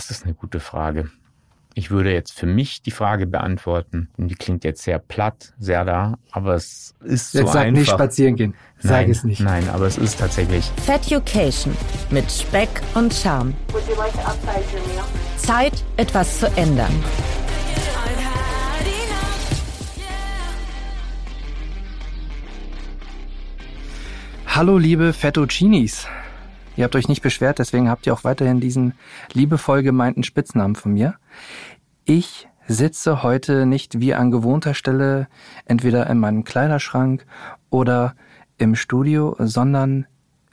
Das ist eine gute Frage. Ich würde jetzt für mich die Frage beantworten. Die klingt jetzt sehr platt, sehr da, aber es ist jetzt so sag einfach. nicht spazieren gehen. Sag nein, es nicht. Nein, aber es ist tatsächlich. Feducation mit Speck und Charme. Would you like to upsize your meal? Zeit, etwas zu ändern. Hallo liebe Fettuccinis. Ihr habt euch nicht beschwert, deswegen habt ihr auch weiterhin diesen liebevoll gemeinten Spitznamen von mir. Ich sitze heute nicht wie an gewohnter Stelle entweder in meinem Kleiderschrank oder im Studio, sondern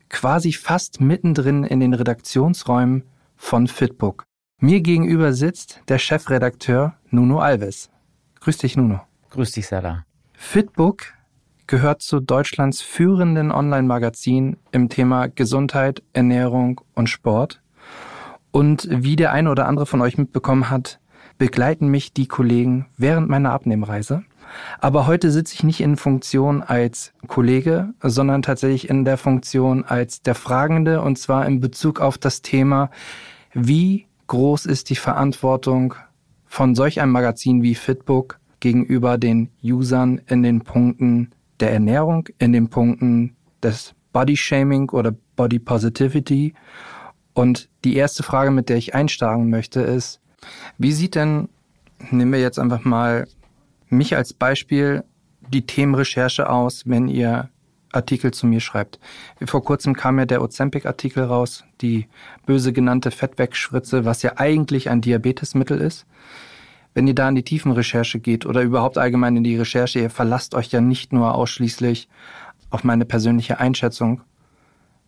quasi fast mittendrin in den Redaktionsräumen von Fitbook. Mir gegenüber sitzt der Chefredakteur Nuno Alves. Grüß dich, Nuno. Grüß dich, Sarah. Fitbook gehört zu Deutschlands führenden Online-Magazin im Thema Gesundheit, Ernährung und Sport. Und wie der eine oder andere von euch mitbekommen hat, begleiten mich die Kollegen während meiner Abnehmreise. Aber heute sitze ich nicht in Funktion als Kollege, sondern tatsächlich in der Funktion als der Fragende und zwar in Bezug auf das Thema, wie groß ist die Verantwortung von solch einem Magazin wie Fitbook gegenüber den Usern in den Punkten der Ernährung, in den Punkten des Body Shaming oder Body Positivity. Und die erste Frage, mit der ich einsteigen möchte, ist, wie sieht denn, nehmen wir jetzt einfach mal mich als Beispiel, die Themenrecherche aus, wenn ihr Artikel zu mir schreibt. Vor kurzem kam ja der Ozempic-Artikel raus, die böse genannte Fettwegspritze, was ja eigentlich ein Diabetesmittel ist. Wenn ihr da in die Tiefenrecherche geht oder überhaupt allgemein in die Recherche, ihr verlasst euch ja nicht nur ausschließlich auf meine persönliche Einschätzung.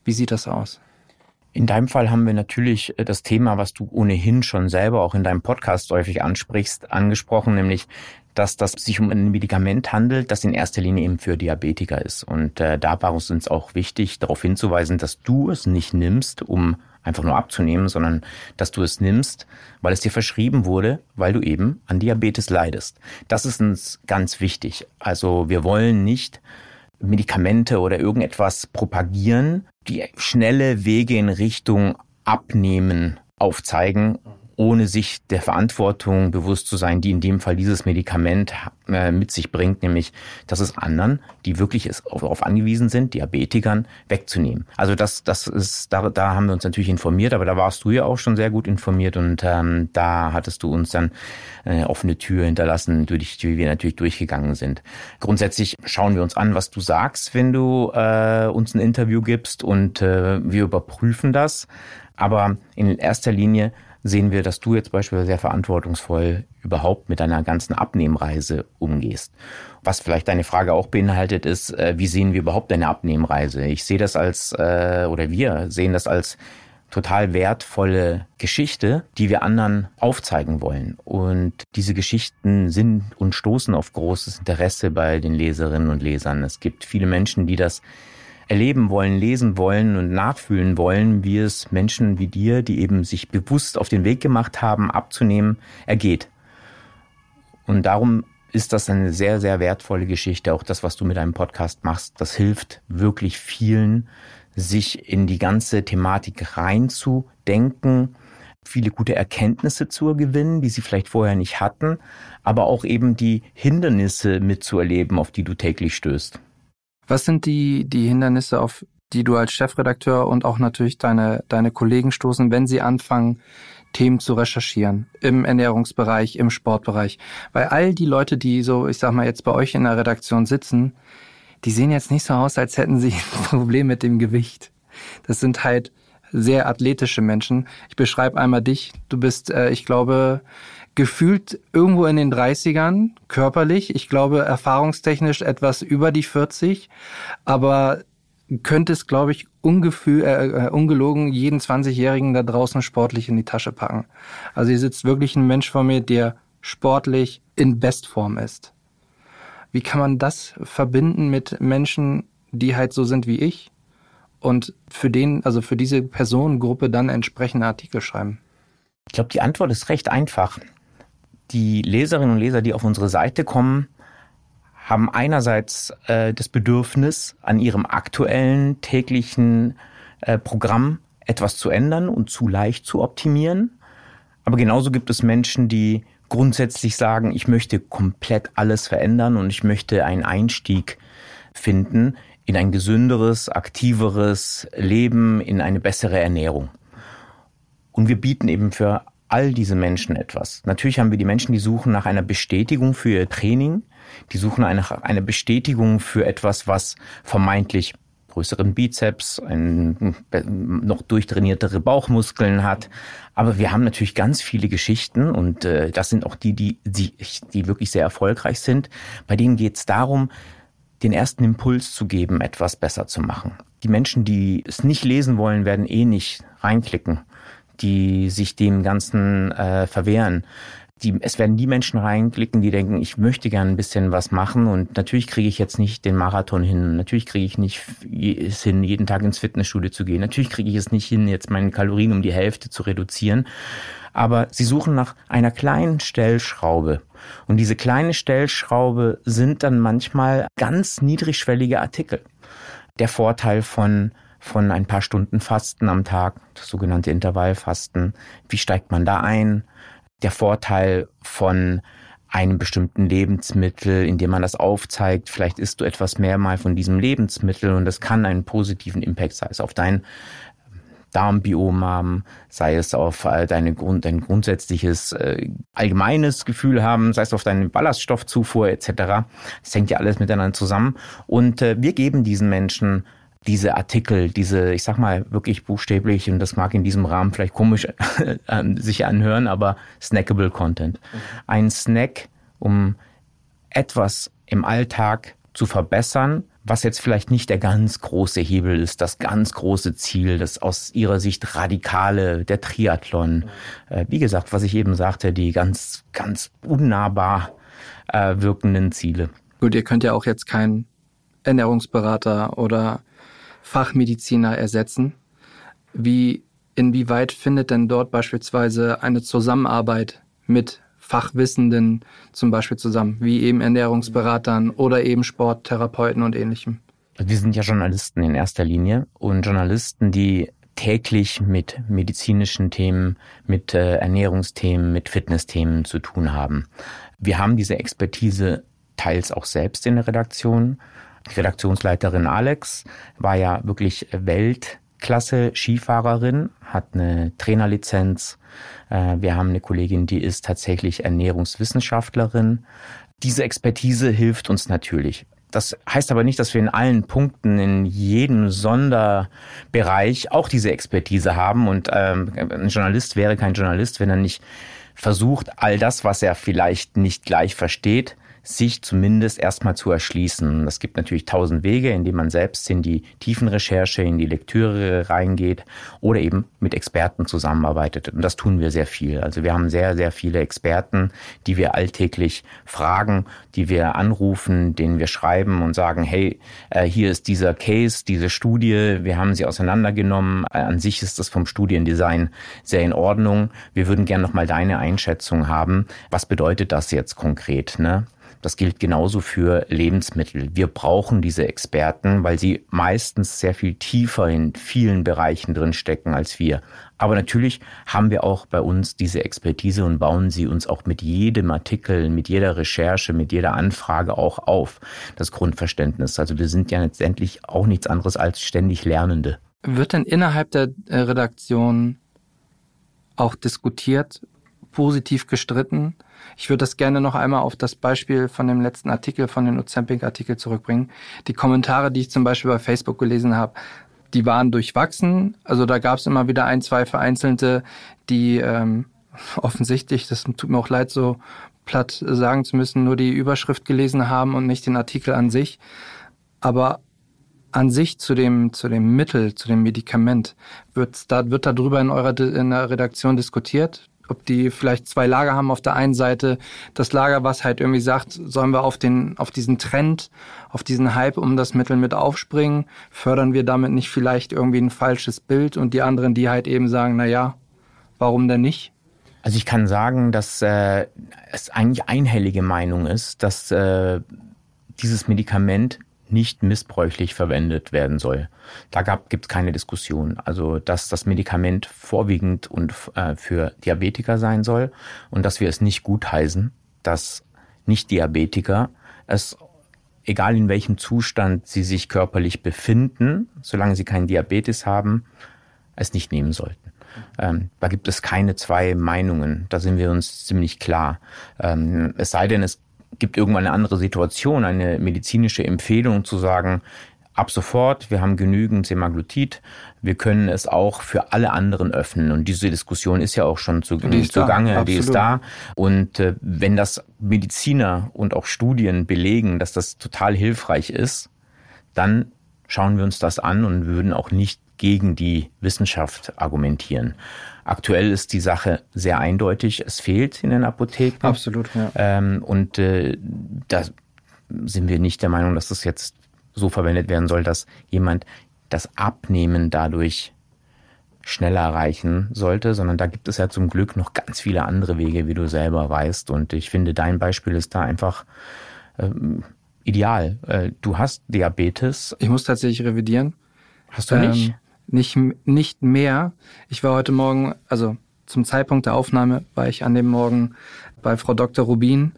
Wie sieht das aus? In deinem Fall haben wir natürlich äh, das Thema, was du ohnehin schon selber auch in deinem Podcast häufig ansprichst, angesprochen, nämlich dass das sich um ein Medikament handelt, das in erster Linie eben für Diabetiker ist. Und äh, da war es uns auch wichtig, darauf hinzuweisen, dass du es nicht nimmst, um einfach nur abzunehmen, sondern dass du es nimmst, weil es dir verschrieben wurde, weil du eben an Diabetes leidest. Das ist uns ganz wichtig. Also wir wollen nicht Medikamente oder irgendetwas propagieren, die schnelle Wege in Richtung Abnehmen aufzeigen, ohne sich der Verantwortung bewusst zu sein, die in dem Fall dieses Medikament äh, mit sich bringt, nämlich, dass es anderen, die wirklich darauf angewiesen sind, Diabetikern, wegzunehmen. Also das, das ist, da, da haben wir uns natürlich informiert, aber da warst du ja auch schon sehr gut informiert und ähm, da hattest du uns dann eine offene Tür hinterlassen, durch die wir natürlich durchgegangen sind. Grundsätzlich schauen wir uns an, was du sagst, wenn du äh, uns ein Interview gibst und äh, wir überprüfen das. Aber in erster Linie sehen wir, dass du jetzt beispielsweise sehr verantwortungsvoll überhaupt mit deiner ganzen Abnehmreise umgehst. Was vielleicht deine Frage auch beinhaltet, ist, äh, wie sehen wir überhaupt deine Abnehmreise? Ich sehe das als, äh, oder wir sehen das als total wertvolle Geschichte, die wir anderen aufzeigen wollen. Und diese Geschichten sind und stoßen auf großes Interesse bei den Leserinnen und Lesern. Es gibt viele Menschen, die das erleben wollen, lesen wollen und nachfühlen wollen, wie es Menschen wie dir, die eben sich bewusst auf den Weg gemacht haben, abzunehmen, ergeht. Und darum ist das eine sehr, sehr wertvolle Geschichte. Auch das, was du mit deinem Podcast machst, das hilft wirklich vielen, sich in die ganze Thematik reinzudenken, viele gute Erkenntnisse zu gewinnen, die sie vielleicht vorher nicht hatten, aber auch eben die Hindernisse mitzuerleben, auf die du täglich stößt. Was sind die, die Hindernisse, auf die du als Chefredakteur und auch natürlich deine, deine Kollegen stoßen, wenn sie anfangen, Themen zu recherchieren im Ernährungsbereich, im Sportbereich? Weil all die Leute, die so, ich sag mal, jetzt bei euch in der Redaktion sitzen, die sehen jetzt nicht so aus, als hätten sie ein Problem mit dem Gewicht. Das sind halt sehr athletische Menschen. Ich beschreibe einmal dich. Du bist, äh, ich glaube, gefühlt irgendwo in den 30ern, körperlich. Ich glaube, erfahrungstechnisch etwas über die 40, aber könnte es, glaube ich, ungefühl, äh, äh ungelogen jeden 20-Jährigen da draußen sportlich in die Tasche packen. Also hier sitzt wirklich ein Mensch vor mir, der sportlich in Bestform ist. Wie kann man das verbinden mit Menschen, die halt so sind wie ich und für den, also für diese Personengruppe dann entsprechende Artikel schreiben? Ich glaube, die Antwort ist recht einfach die Leserinnen und Leser, die auf unsere Seite kommen, haben einerseits äh, das Bedürfnis, an ihrem aktuellen täglichen äh, Programm etwas zu ändern und zu leicht zu optimieren. Aber genauso gibt es Menschen, die grundsätzlich sagen, ich möchte komplett alles verändern und ich möchte einen Einstieg finden in ein gesünderes, aktiveres Leben, in eine bessere Ernährung. Und wir bieten eben für all diese Menschen etwas. Natürlich haben wir die Menschen, die suchen nach einer Bestätigung für ihr Training, die suchen nach einer Bestätigung für etwas, was vermeintlich größeren Bizeps, ein, noch durchtrainiertere Bauchmuskeln hat. Aber wir haben natürlich ganz viele Geschichten und äh, das sind auch die, die, die, die wirklich sehr erfolgreich sind. Bei denen geht es darum, den ersten Impuls zu geben, etwas besser zu machen. Die Menschen, die es nicht lesen wollen, werden eh nicht reinklicken, die sich dem Ganzen äh, verwehren die, es werden die Menschen reinklicken, die denken, ich möchte gerne ein bisschen was machen und natürlich kriege ich jetzt nicht den Marathon hin. Natürlich kriege ich nicht es hin, jeden Tag ins Fitnessstudio zu gehen. Natürlich kriege ich es nicht hin, jetzt meine Kalorien um die Hälfte zu reduzieren. Aber sie suchen nach einer kleinen Stellschraube. Und diese kleine Stellschraube sind dann manchmal ganz niedrigschwellige Artikel. Der Vorteil von von ein paar Stunden Fasten am Tag, das sogenannte Intervallfasten. Wie steigt man da ein? der Vorteil von einem bestimmten Lebensmittel, indem man das aufzeigt. Vielleicht isst du etwas mehr mal von diesem Lebensmittel und das kann einen positiven Impact, sei es auf dein Darmbiom haben, sei es auf äh, deine Grund, dein grundsätzliches äh, allgemeines Gefühl haben, sei es auf deine Ballaststoffzufuhr etc. Das hängt ja alles miteinander zusammen. Und äh, wir geben diesen Menschen diese Artikel, diese, ich sag mal, wirklich buchstäblich, und das mag in diesem Rahmen vielleicht komisch sich anhören, aber snackable Content. Mhm. Ein Snack, um etwas im Alltag zu verbessern, was jetzt vielleicht nicht der ganz große Hebel ist, das ganz große Ziel, das aus ihrer Sicht radikale, der Triathlon. Mhm. Äh, wie gesagt, was ich eben sagte, die ganz, ganz unnahbar äh, wirkenden Ziele. Gut, ihr könnt ja auch jetzt kein Ernährungsberater oder Fachmediziner ersetzen. Wie, inwieweit findet denn dort beispielsweise eine Zusammenarbeit mit Fachwissenden zum Beispiel zusammen, wie eben Ernährungsberatern oder eben Sporttherapeuten und ähnlichem? Wir sind ja Journalisten in erster Linie und Journalisten, die täglich mit medizinischen Themen, mit äh, Ernährungsthemen, mit Fitnessthemen zu tun haben. Wir haben diese Expertise teils auch selbst in der Redaktion Redaktionsleiterin Alex war ja wirklich Weltklasse Skifahrerin, hat eine Trainerlizenz. Äh, wir haben eine Kollegin, die ist tatsächlich Ernährungswissenschaftlerin. Diese Expertise hilft uns natürlich. Das heißt aber nicht, dass wir in allen Punkten, in jedem Sonderbereich auch diese Expertise haben. Und ähm, ein Journalist wäre kein Journalist, wenn er nicht versucht, all das, was er vielleicht nicht gleich versteht, sich zumindest erstmal zu erschließen. Es gibt natürlich tausend Wege, indem man selbst in die Tiefenrecherche, in die Lektüre reingeht oder eben mit Experten zusammenarbeitet. Und das tun wir sehr viel. Also wir haben sehr, sehr viele Experten, die wir alltäglich fragen, die wir anrufen, denen wir schreiben und sagen, hey, äh, hier ist dieser Case, diese Studie, wir haben sie auseinandergenommen. Äh, an sich ist das vom Studiendesign sehr in Ordnung. Wir würden gerne nochmal deine Einschätzung haben. Was bedeutet das jetzt konkret? Ne? Das gilt genauso für Lebensmittel. Wir brauchen diese Experten, weil sie meistens sehr viel tiefer in vielen Bereichen drin stecken als wir. Aber natürlich haben wir auch bei uns diese Expertise und bauen sie uns auch mit jedem Artikel, mit jeder Recherche, mit jeder Anfrage auch auf. Das Grundverständnis. Also wir sind ja letztendlich auch nichts anderes als ständig Lernende. Wird denn innerhalb der äh, Redaktion auch diskutiert, positiv gestritten? Ich würde das gerne noch einmal auf das Beispiel von dem letzten Artikel, von den Ozempic-Artikel zurückbringen. Die Kommentare, die ich zum Beispiel bei Facebook gelesen habe, die waren durchwachsen. Also da gab es immer wieder ein, zwei vereinzelte, die ähm, offensichtlich, das tut mir auch leid, so platt sagen zu müssen, nur die Überschrift gelesen haben und nicht den Artikel an sich. Aber an sich zu dem, zu dem Mittel, zu dem Medikament, wird da, wird darüber in eurer in der Redaktion diskutiert? Ob die vielleicht zwei Lager haben. Auf der einen Seite das Lager, was halt irgendwie sagt, sollen wir auf den, auf diesen Trend, auf diesen Hype um das Mittel mit aufspringen? Fördern wir damit nicht vielleicht irgendwie ein falsches Bild? Und die anderen, die halt eben sagen, na warum denn nicht? Also ich kann sagen, dass äh, es eigentlich einhellige Meinung ist, dass äh, dieses Medikament nicht missbräuchlich verwendet werden soll. Da gibt es keine Diskussion. Also, dass das Medikament vorwiegend und äh, für Diabetiker sein soll und dass wir es nicht gutheißen, dass Nicht-Diabetiker es, egal in welchem Zustand sie sich körperlich befinden, solange sie keinen Diabetes haben, es nicht nehmen sollten. Ähm, da gibt es keine zwei Meinungen. Da sind wir uns ziemlich klar. Ähm, es sei denn, es gibt irgendwann eine andere Situation, eine medizinische Empfehlung zu sagen, ab sofort, wir haben genügend Semaglutid, wir können es auch für alle anderen öffnen. Und diese Diskussion ist ja auch schon zu, die zugange, da, die ist da. Und äh, wenn das Mediziner und auch Studien belegen, dass das total hilfreich ist, dann schauen wir uns das an und würden auch nicht gegen die Wissenschaft argumentieren. Aktuell ist die Sache sehr eindeutig. Es fehlt in den Apotheken. Absolut, ja. Ähm, und äh, da sind wir nicht der Meinung, dass das jetzt so verwendet werden soll, dass jemand das Abnehmen dadurch schneller erreichen sollte, sondern da gibt es ja zum Glück noch ganz viele andere Wege, wie du selber weißt. Und ich finde, dein Beispiel ist da einfach ähm, ideal. Äh, du hast Diabetes. Ich muss tatsächlich revidieren. Hast du? Ähm, nicht, nicht mehr. Ich war heute Morgen, also zum Zeitpunkt der Aufnahme war ich an dem Morgen bei Frau Dr. Rubin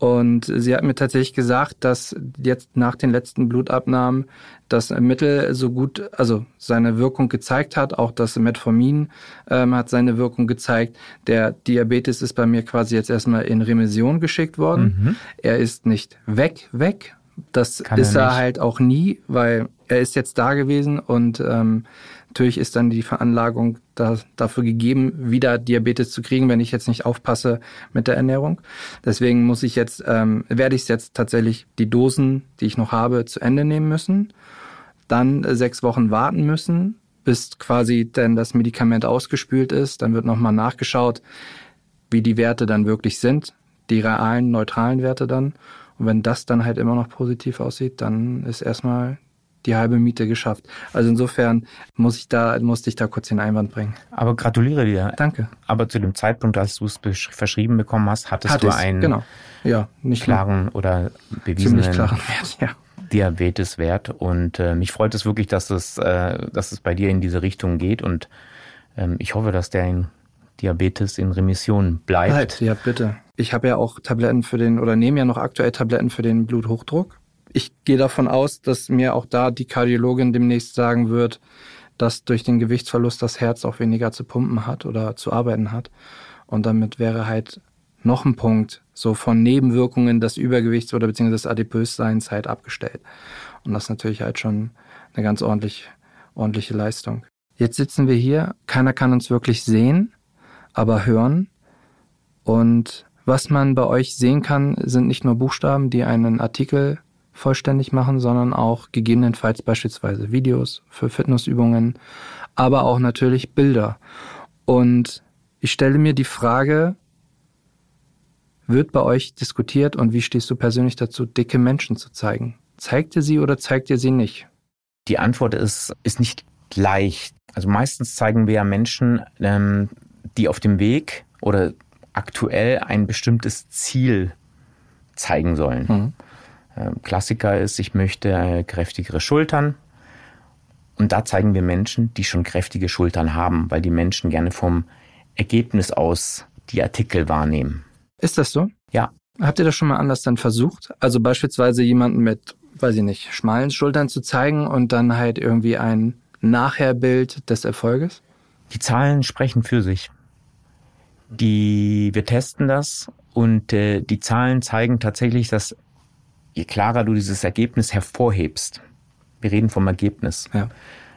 und sie hat mir tatsächlich gesagt, dass jetzt nach den letzten Blutabnahmen das Mittel so gut, also seine Wirkung gezeigt hat. Auch das Metformin ähm, hat seine Wirkung gezeigt. Der Diabetes ist bei mir quasi jetzt erstmal in Remission geschickt worden. Mhm. Er ist nicht weg, weg. Das Kann ist er, er halt auch nie, weil er ist jetzt da gewesen und ähm, natürlich ist dann die Veranlagung da, dafür gegeben, wieder Diabetes zu kriegen, wenn ich jetzt nicht aufpasse mit der Ernährung. Deswegen muss ich jetzt, ähm, werde ich jetzt tatsächlich die Dosen, die ich noch habe, zu Ende nehmen müssen. Dann sechs Wochen warten müssen, bis quasi denn das Medikament ausgespült ist. Dann wird nochmal nachgeschaut, wie die Werte dann wirklich sind, die realen, neutralen Werte dann. Und wenn das dann halt immer noch positiv aussieht, dann ist erstmal die halbe Miete geschafft. Also insofern muss ich da, musste ich da kurz den Einwand bringen. Aber gratuliere dir. Danke. Aber zu dem Zeitpunkt, als du es verschrieben bekommen hast, hattest Hat du einen genau. ja, nicht klaren mehr. oder bewiesenen klaren Wert, ja. Diabeteswert. Und äh, mich freut es wirklich, dass es, äh, dass es bei dir in diese Richtung geht. Und ähm, ich hoffe, dass der in Diabetes in Remission bleibt. Bleibt, ja bitte. Ich habe ja auch Tabletten für den oder nehme ja noch aktuell Tabletten für den Bluthochdruck ich gehe davon aus, dass mir auch da die Kardiologin demnächst sagen wird, dass durch den Gewichtsverlust das Herz auch weniger zu pumpen hat oder zu arbeiten hat. Und damit wäre halt noch ein Punkt so von Nebenwirkungen des Übergewichts oder beziehungsweise des Adipösseins halt abgestellt. Und das ist natürlich halt schon eine ganz ordentlich, ordentliche Leistung. Jetzt sitzen wir hier, keiner kann uns wirklich sehen, aber hören. Und was man bei euch sehen kann, sind nicht nur Buchstaben, die einen Artikel vollständig machen, sondern auch gegebenenfalls beispielsweise Videos für Fitnessübungen, aber auch natürlich Bilder. Und ich stelle mir die Frage, wird bei euch diskutiert und wie stehst du persönlich dazu, dicke Menschen zu zeigen? Zeigt ihr sie oder zeigt ihr sie nicht? Die Antwort ist, ist nicht leicht. Also meistens zeigen wir ja Menschen, ähm, die auf dem Weg oder aktuell ein bestimmtes Ziel zeigen sollen. Mhm. Ähm, Klassiker ist, ich möchte äh, kräftigere Schultern. Und da zeigen wir Menschen, die schon kräftige Schultern haben, weil die Menschen gerne vom Ergebnis aus die Artikel wahrnehmen. Ist das so? Ja. Habt ihr das schon mal anders dann versucht? Also beispielsweise jemanden mit, weiß ich nicht, schmalen Schultern zu zeigen und dann halt irgendwie ein Nachherbild des Erfolges? Die Zahlen sprechen für sich. Die, wir testen das und äh, die Zahlen zeigen tatsächlich, dass je klarer du dieses Ergebnis hervorhebst, wir reden vom Ergebnis. Ja.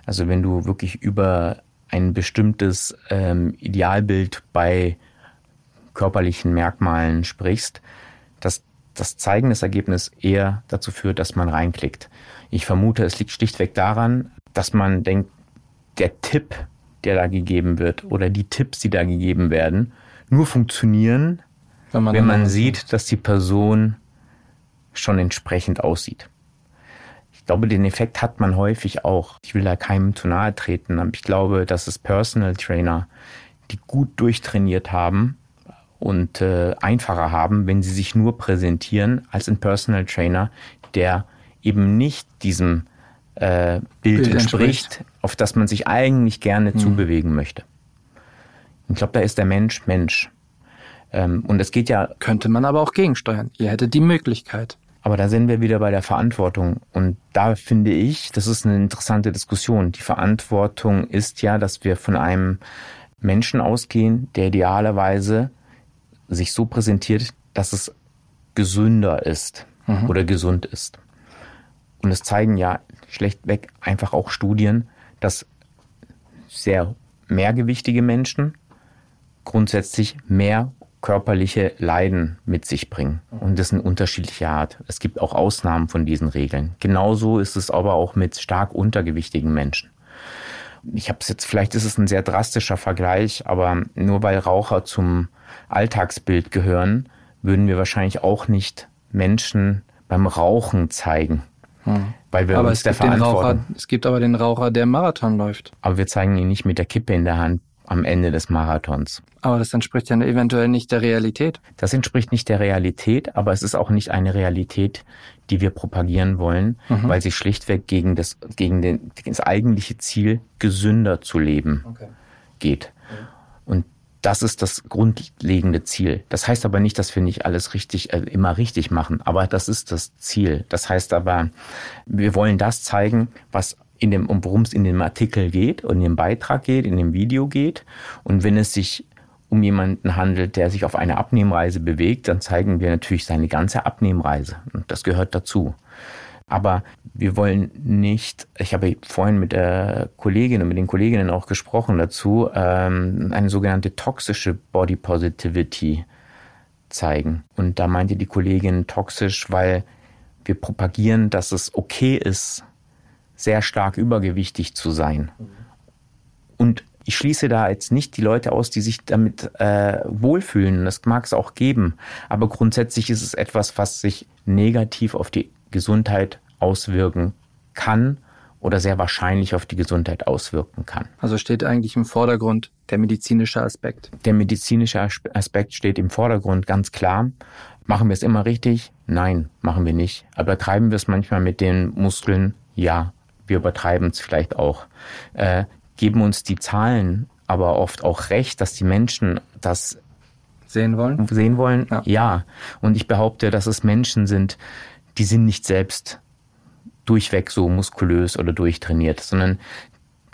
Also wenn du wirklich über ein bestimmtes ähm, Idealbild bei körperlichen Merkmalen sprichst, dass das Zeigen des Ergebnisses eher dazu führt, dass man reinklickt. Ich vermute, es liegt schlichtweg daran, dass man denkt, der Tipp, der da gegeben wird oder die Tipps, die da gegeben werden, nur funktionieren, wenn man, wenn man sieht, dass die Person schon entsprechend aussieht. Ich glaube, den Effekt hat man häufig auch. Ich will da keinem zu nahe treten, aber ich glaube, dass es Personal Trainer, die gut durchtrainiert haben und äh, einfacher haben, wenn sie sich nur präsentieren, als ein Personal Trainer, der eben nicht diesem äh, Bild, Bild entspricht, entspricht. auf das man sich eigentlich gerne zubewegen möchte. Ich glaube, da ist der Mensch Mensch. Ähm, und es geht ja Könnte man aber auch gegensteuern. Ihr hättet die Möglichkeit. aber da sind wir wieder bei der Verantwortung. Und da finde ich, das ist eine interessante Diskussion. Die Verantwortung ist ja, dass wir von einem Menschen ausgehen, der idealerweise sich so präsentiert, dass es gesünder ist oder gesund ist. Und es zeigen ja schlechtweg einfach auch Studien, dass sehr mehrgewichtige Menschen grundsätzlich mehr körperliche Leiden mit sich bringen. Und das in unterschiedlicher Art. Es gibt auch Ausnahmen von diesen Regeln. Genauso ist es aber auch mit stark untergewichtigen Menschen. Ich habe es jetzt, vielleicht ist es ein sehr drastischer Vergleich, aber nur weil Raucher zum Alltagsbild gehören, würden wir wahrscheinlich auch nicht Menschen beim Rauchen zeigen. Weil wir aber uns es der gibt, den Verantwortung. Raucher, es gibt aber den Raucher, der Marathon läuft. Aber wir zeigen ihn nicht mit der Kippe in der Hand am Ende des Marathons. Aber das entspricht ja eventuell nicht der Realität. Das entspricht nicht der Realität, aber es ist auch nicht eine Realität, die wir propagieren wollen, weil sie schlichtweg gegen das, gegen den, gegen das eigentliche Ziel, gesünder zu leben, geht. Und das ist das grundlegende Ziel. Das heißt aber nicht, dass wir nicht alles richtig, äh, immer richtig machen, aber das ist das Ziel. Das heißt aber, wir wollen das zeigen, was in dem, um worum es in dem Artikel geht und in dem Beitrag geht, in dem Video geht. Und wenn es sich um jemanden handelt, der sich auf eine Abnehmreise bewegt, dann zeigen wir natürlich seine ganze Abnehmreise. Und das gehört dazu. Aber wir wollen nicht, ich habe vorhin mit der Kollegin und mit den Kolleginnen auch gesprochen dazu, ähm, eine sogenannte toxische Body Positivity zeigen. Und da meinte die Kollegin toxisch, weil wir propagieren, dass es okay ist, sehr stark übergewichtig zu sein. Und ich schließe da jetzt nicht die Leute aus, die sich damit äh, wohlfühlen. Das mag es auch geben. Aber grundsätzlich ist es etwas, was sich negativ auf die Gesundheit auswirken kann oder sehr wahrscheinlich auf die Gesundheit auswirken kann. Also steht eigentlich im Vordergrund der medizinische Aspekt. Der medizinische Aspe- Aspekt steht im Vordergrund, ganz klar. Machen wir es immer richtig? Nein, machen wir nicht. Aber treiben wir es manchmal mit den Muskeln? Ja, wir übertreiben es vielleicht auch. Äh, geben uns die Zahlen aber oft auch recht, dass die Menschen das Sehen wollen? sehen wollen? Ja. ja. Und ich behaupte, dass es Menschen sind, die sind nicht selbst durchweg so muskulös oder durchtrainiert, sondern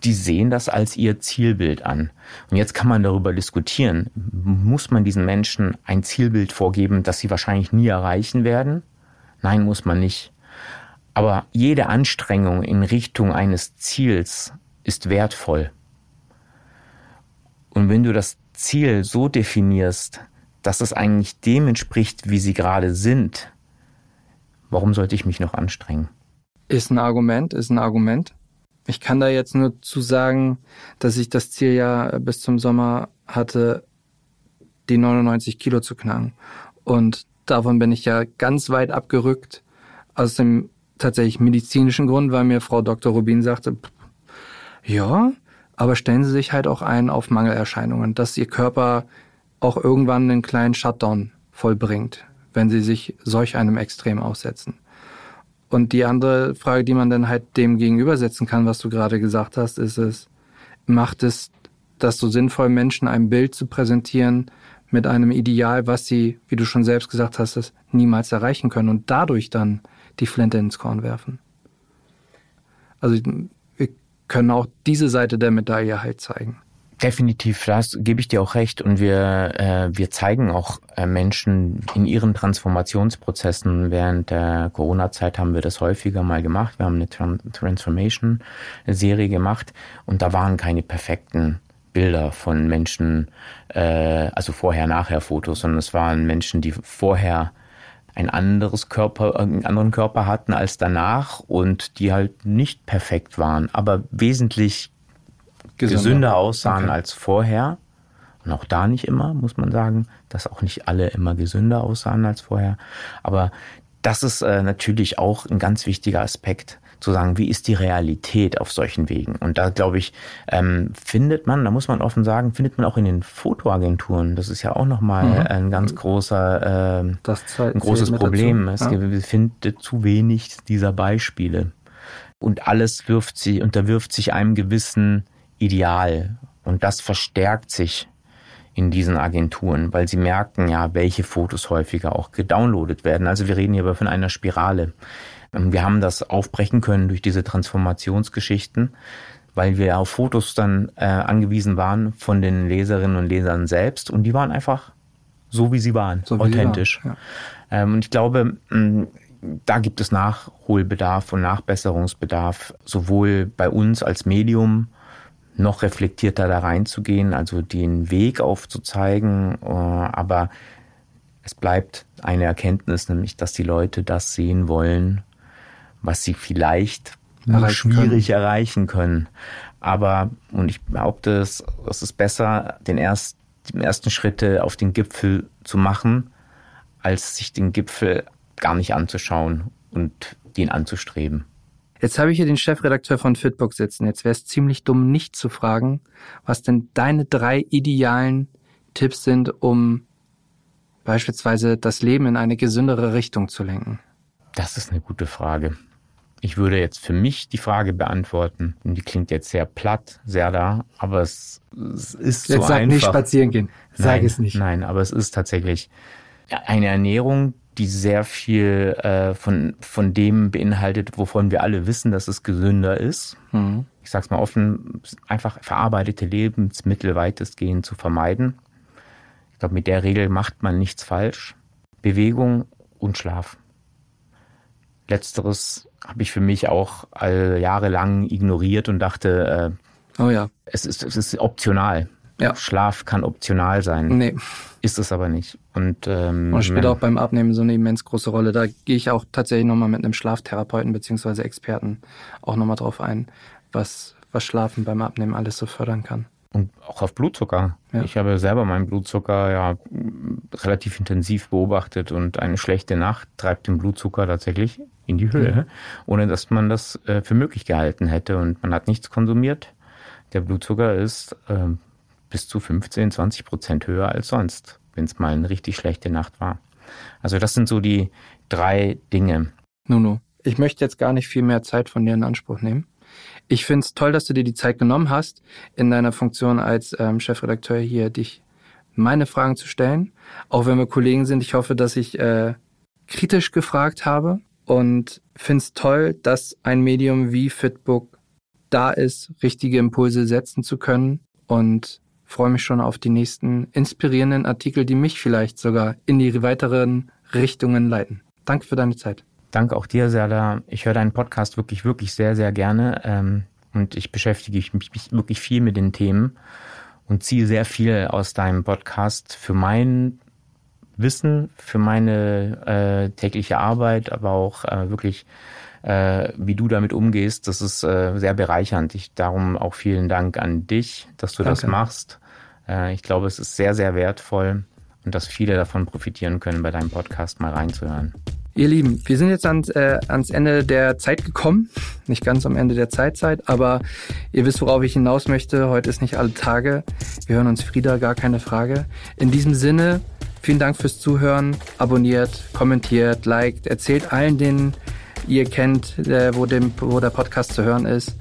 die sehen das als ihr Zielbild an. Und jetzt kann man darüber diskutieren, muss man diesen Menschen ein Zielbild vorgeben, das sie wahrscheinlich nie erreichen werden? Nein, muss man nicht. Aber jede Anstrengung in Richtung eines Ziels ist wertvoll. Und wenn du das Ziel so definierst, dass es eigentlich dem entspricht, wie sie gerade sind, warum sollte ich mich noch anstrengen? Ist ein Argument, ist ein Argument. Ich kann da jetzt nur zu sagen, dass ich das Ziel ja bis zum Sommer hatte, die 99 Kilo zu knacken. Und davon bin ich ja ganz weit abgerückt aus dem tatsächlich medizinischen Grund, weil mir Frau Dr. Rubin sagte, ja, aber stellen Sie sich halt auch ein auf Mangelerscheinungen, dass Ihr Körper auch irgendwann einen kleinen Shutdown vollbringt, wenn Sie sich solch einem Extrem aussetzen. Und die andere Frage, die man dann halt dem gegenübersetzen kann, was du gerade gesagt hast, ist es, macht es das so sinnvoll, Menschen ein Bild zu präsentieren mit einem Ideal, was sie, wie du schon selbst gesagt hast, niemals erreichen können und dadurch dann die Flinte ins Korn werfen? Also wir können auch diese Seite der Medaille halt zeigen. Definitiv, das gebe ich dir auch recht. Und wir, äh, wir zeigen auch äh, Menschen in ihren Transformationsprozessen. Während der Corona-Zeit haben wir das häufiger mal gemacht. Wir haben eine Tran Transformation-Serie gemacht und da waren keine perfekten Bilder von Menschen, äh, also vorher-nachher-Fotos, sondern es waren Menschen, die vorher ein anderes Körper, einen anderen Körper hatten als danach und die halt nicht perfekt waren, aber wesentlich gesünder aussahen Okay. als vorher. Und auch da nicht immer, muss man sagen, dass auch nicht alle immer gesünder aussahen als vorher. Aber das ist äh, natürlich auch ein ganz wichtiger Aspekt, zu sagen, wie ist die Realität auf solchen Wegen? Und da glaube ich, ähm, findet man, da muss man offen sagen, findet man auch in den Fotoagenturen. Das ist ja auch nochmal mhm. ein ganz großer, äh, ein großes Problem. Es ja. findet zu wenig dieser Beispiele. Und alles wirft sie, unterwirft sich einem gewissen Ideal. Und das verstärkt sich in diesen Agenturen, weil sie merken ja, welche Fotos häufiger auch gedownloadet werden. Also wir reden hier aber von einer Spirale. Wir haben das aufbrechen können durch diese Transformationsgeschichten, weil wir auf Fotos dann äh, angewiesen waren von den Leserinnen und Lesern selbst und die waren einfach so, wie sie waren, so authentisch. Sie waren, ja. ähm, und ich glaube, mh, da gibt es Nachholbedarf und Nachbesserungsbedarf, sowohl bei uns als Medium, noch reflektierter da reinzugehen, also den Weg aufzuzeigen, äh, aber es bleibt eine Erkenntnis, nämlich dass die Leute das sehen wollen, was sie vielleicht erreichen schwierig können. erreichen können. Aber, und ich behaupte, es, es ist besser, den, erst, den ersten Schritte auf den Gipfel zu machen, als sich den Gipfel gar nicht anzuschauen und den anzustreben. Jetzt habe ich hier den Chefredakteur von Fitbook sitzen. Jetzt wäre es ziemlich dumm, nicht zu fragen, was denn deine drei idealen Tipps sind, um beispielsweise das Leben in eine gesündere Richtung zu lenken. Das ist eine gute Frage. Ich würde jetzt für mich die Frage beantworten. Und die klingt jetzt sehr platt, sehr da, aber es, es ist jetzt so sag einfach. nicht spazieren gehen. Sag nein, es nicht. Nein, aber es ist tatsächlich eine Ernährung, die sehr viel äh, von, von dem beinhaltet, wovon wir alle wissen, dass es gesünder ist. Mhm. Ich sage es mal offen, einfach verarbeitete Lebensmittel weitestgehend zu vermeiden. Ich glaube, mit der Regel macht man nichts falsch. Bewegung und Schlaf. Letzteres habe ich für mich auch all jahrelang ignoriert und dachte, äh, oh ja. es, ist, es ist optional. Ja. Schlaf kann optional sein. Nee. Ist es aber nicht. Und, ähm, und spielt auch beim Abnehmen so eine immens große Rolle. Da gehe ich auch tatsächlich nochmal mit einem Schlaftherapeuten beziehungsweise Experten auch nochmal drauf ein, was, was Schlafen beim Abnehmen alles so fördern kann. Und auch auf Blutzucker. Ja. Ich habe selber meinen Blutzucker ja relativ intensiv beobachtet und eine schlechte Nacht treibt den Blutzucker tatsächlich in die Höhe, mhm. ohne dass man das äh, für möglich gehalten hätte und man hat nichts konsumiert. Der Blutzucker ist äh, bis zu 15, 20 Prozent höher als sonst, wenn es mal eine richtig schlechte Nacht war. Also das sind so die drei Dinge. Nuno, ich möchte jetzt gar nicht viel mehr Zeit von dir in Anspruch nehmen. Ich finde es toll, dass du dir die Zeit genommen hast, in deiner Funktion als ähm, Chefredakteur hier dich meine Fragen zu stellen. Auch wenn wir Kollegen sind, ich hoffe, dass ich äh, kritisch gefragt habe und finde es toll, dass ein Medium wie Fitbook da ist, richtige Impulse setzen zu können und freue mich schon auf die nächsten inspirierenden Artikel, die mich vielleicht sogar in die weiteren Richtungen leiten. Danke für deine Zeit. Danke auch dir, Serda. Ich höre deinen Podcast wirklich, wirklich sehr, sehr gerne. Ähm, und ich beschäftige mich wirklich viel mit den Themen und ziehe sehr viel aus deinem Podcast für mein Wissen, für meine äh, tägliche Arbeit, aber auch äh, wirklich, äh, wie du damit umgehst. Das ist äh, sehr bereichernd. Ich darum auch vielen Dank an dich, dass du Danke. das machst. Äh, ich glaube, es ist sehr, sehr wertvoll und dass viele davon profitieren können, bei deinem Podcast mal reinzuhören. Ihr Lieben, wir sind jetzt ans, äh, ans Ende der Zeit gekommen. Nicht ganz am Ende der Zeitzeit, aber ihr wisst, worauf ich hinaus möchte. Heute ist nicht alle Tage. Wir hören uns Frieda, gar keine Frage. In diesem Sinne, vielen Dank fürs Zuhören. Abonniert, kommentiert, liked, erzählt allen, denen ihr kennt, äh, wo, dem, wo der Podcast zu hören ist.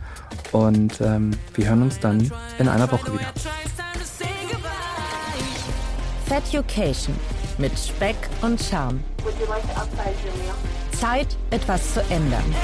Und ähm, wir hören uns dann in einer Woche wieder. Feducation mit Speck und Charme. Zeit, etwas zu ändern.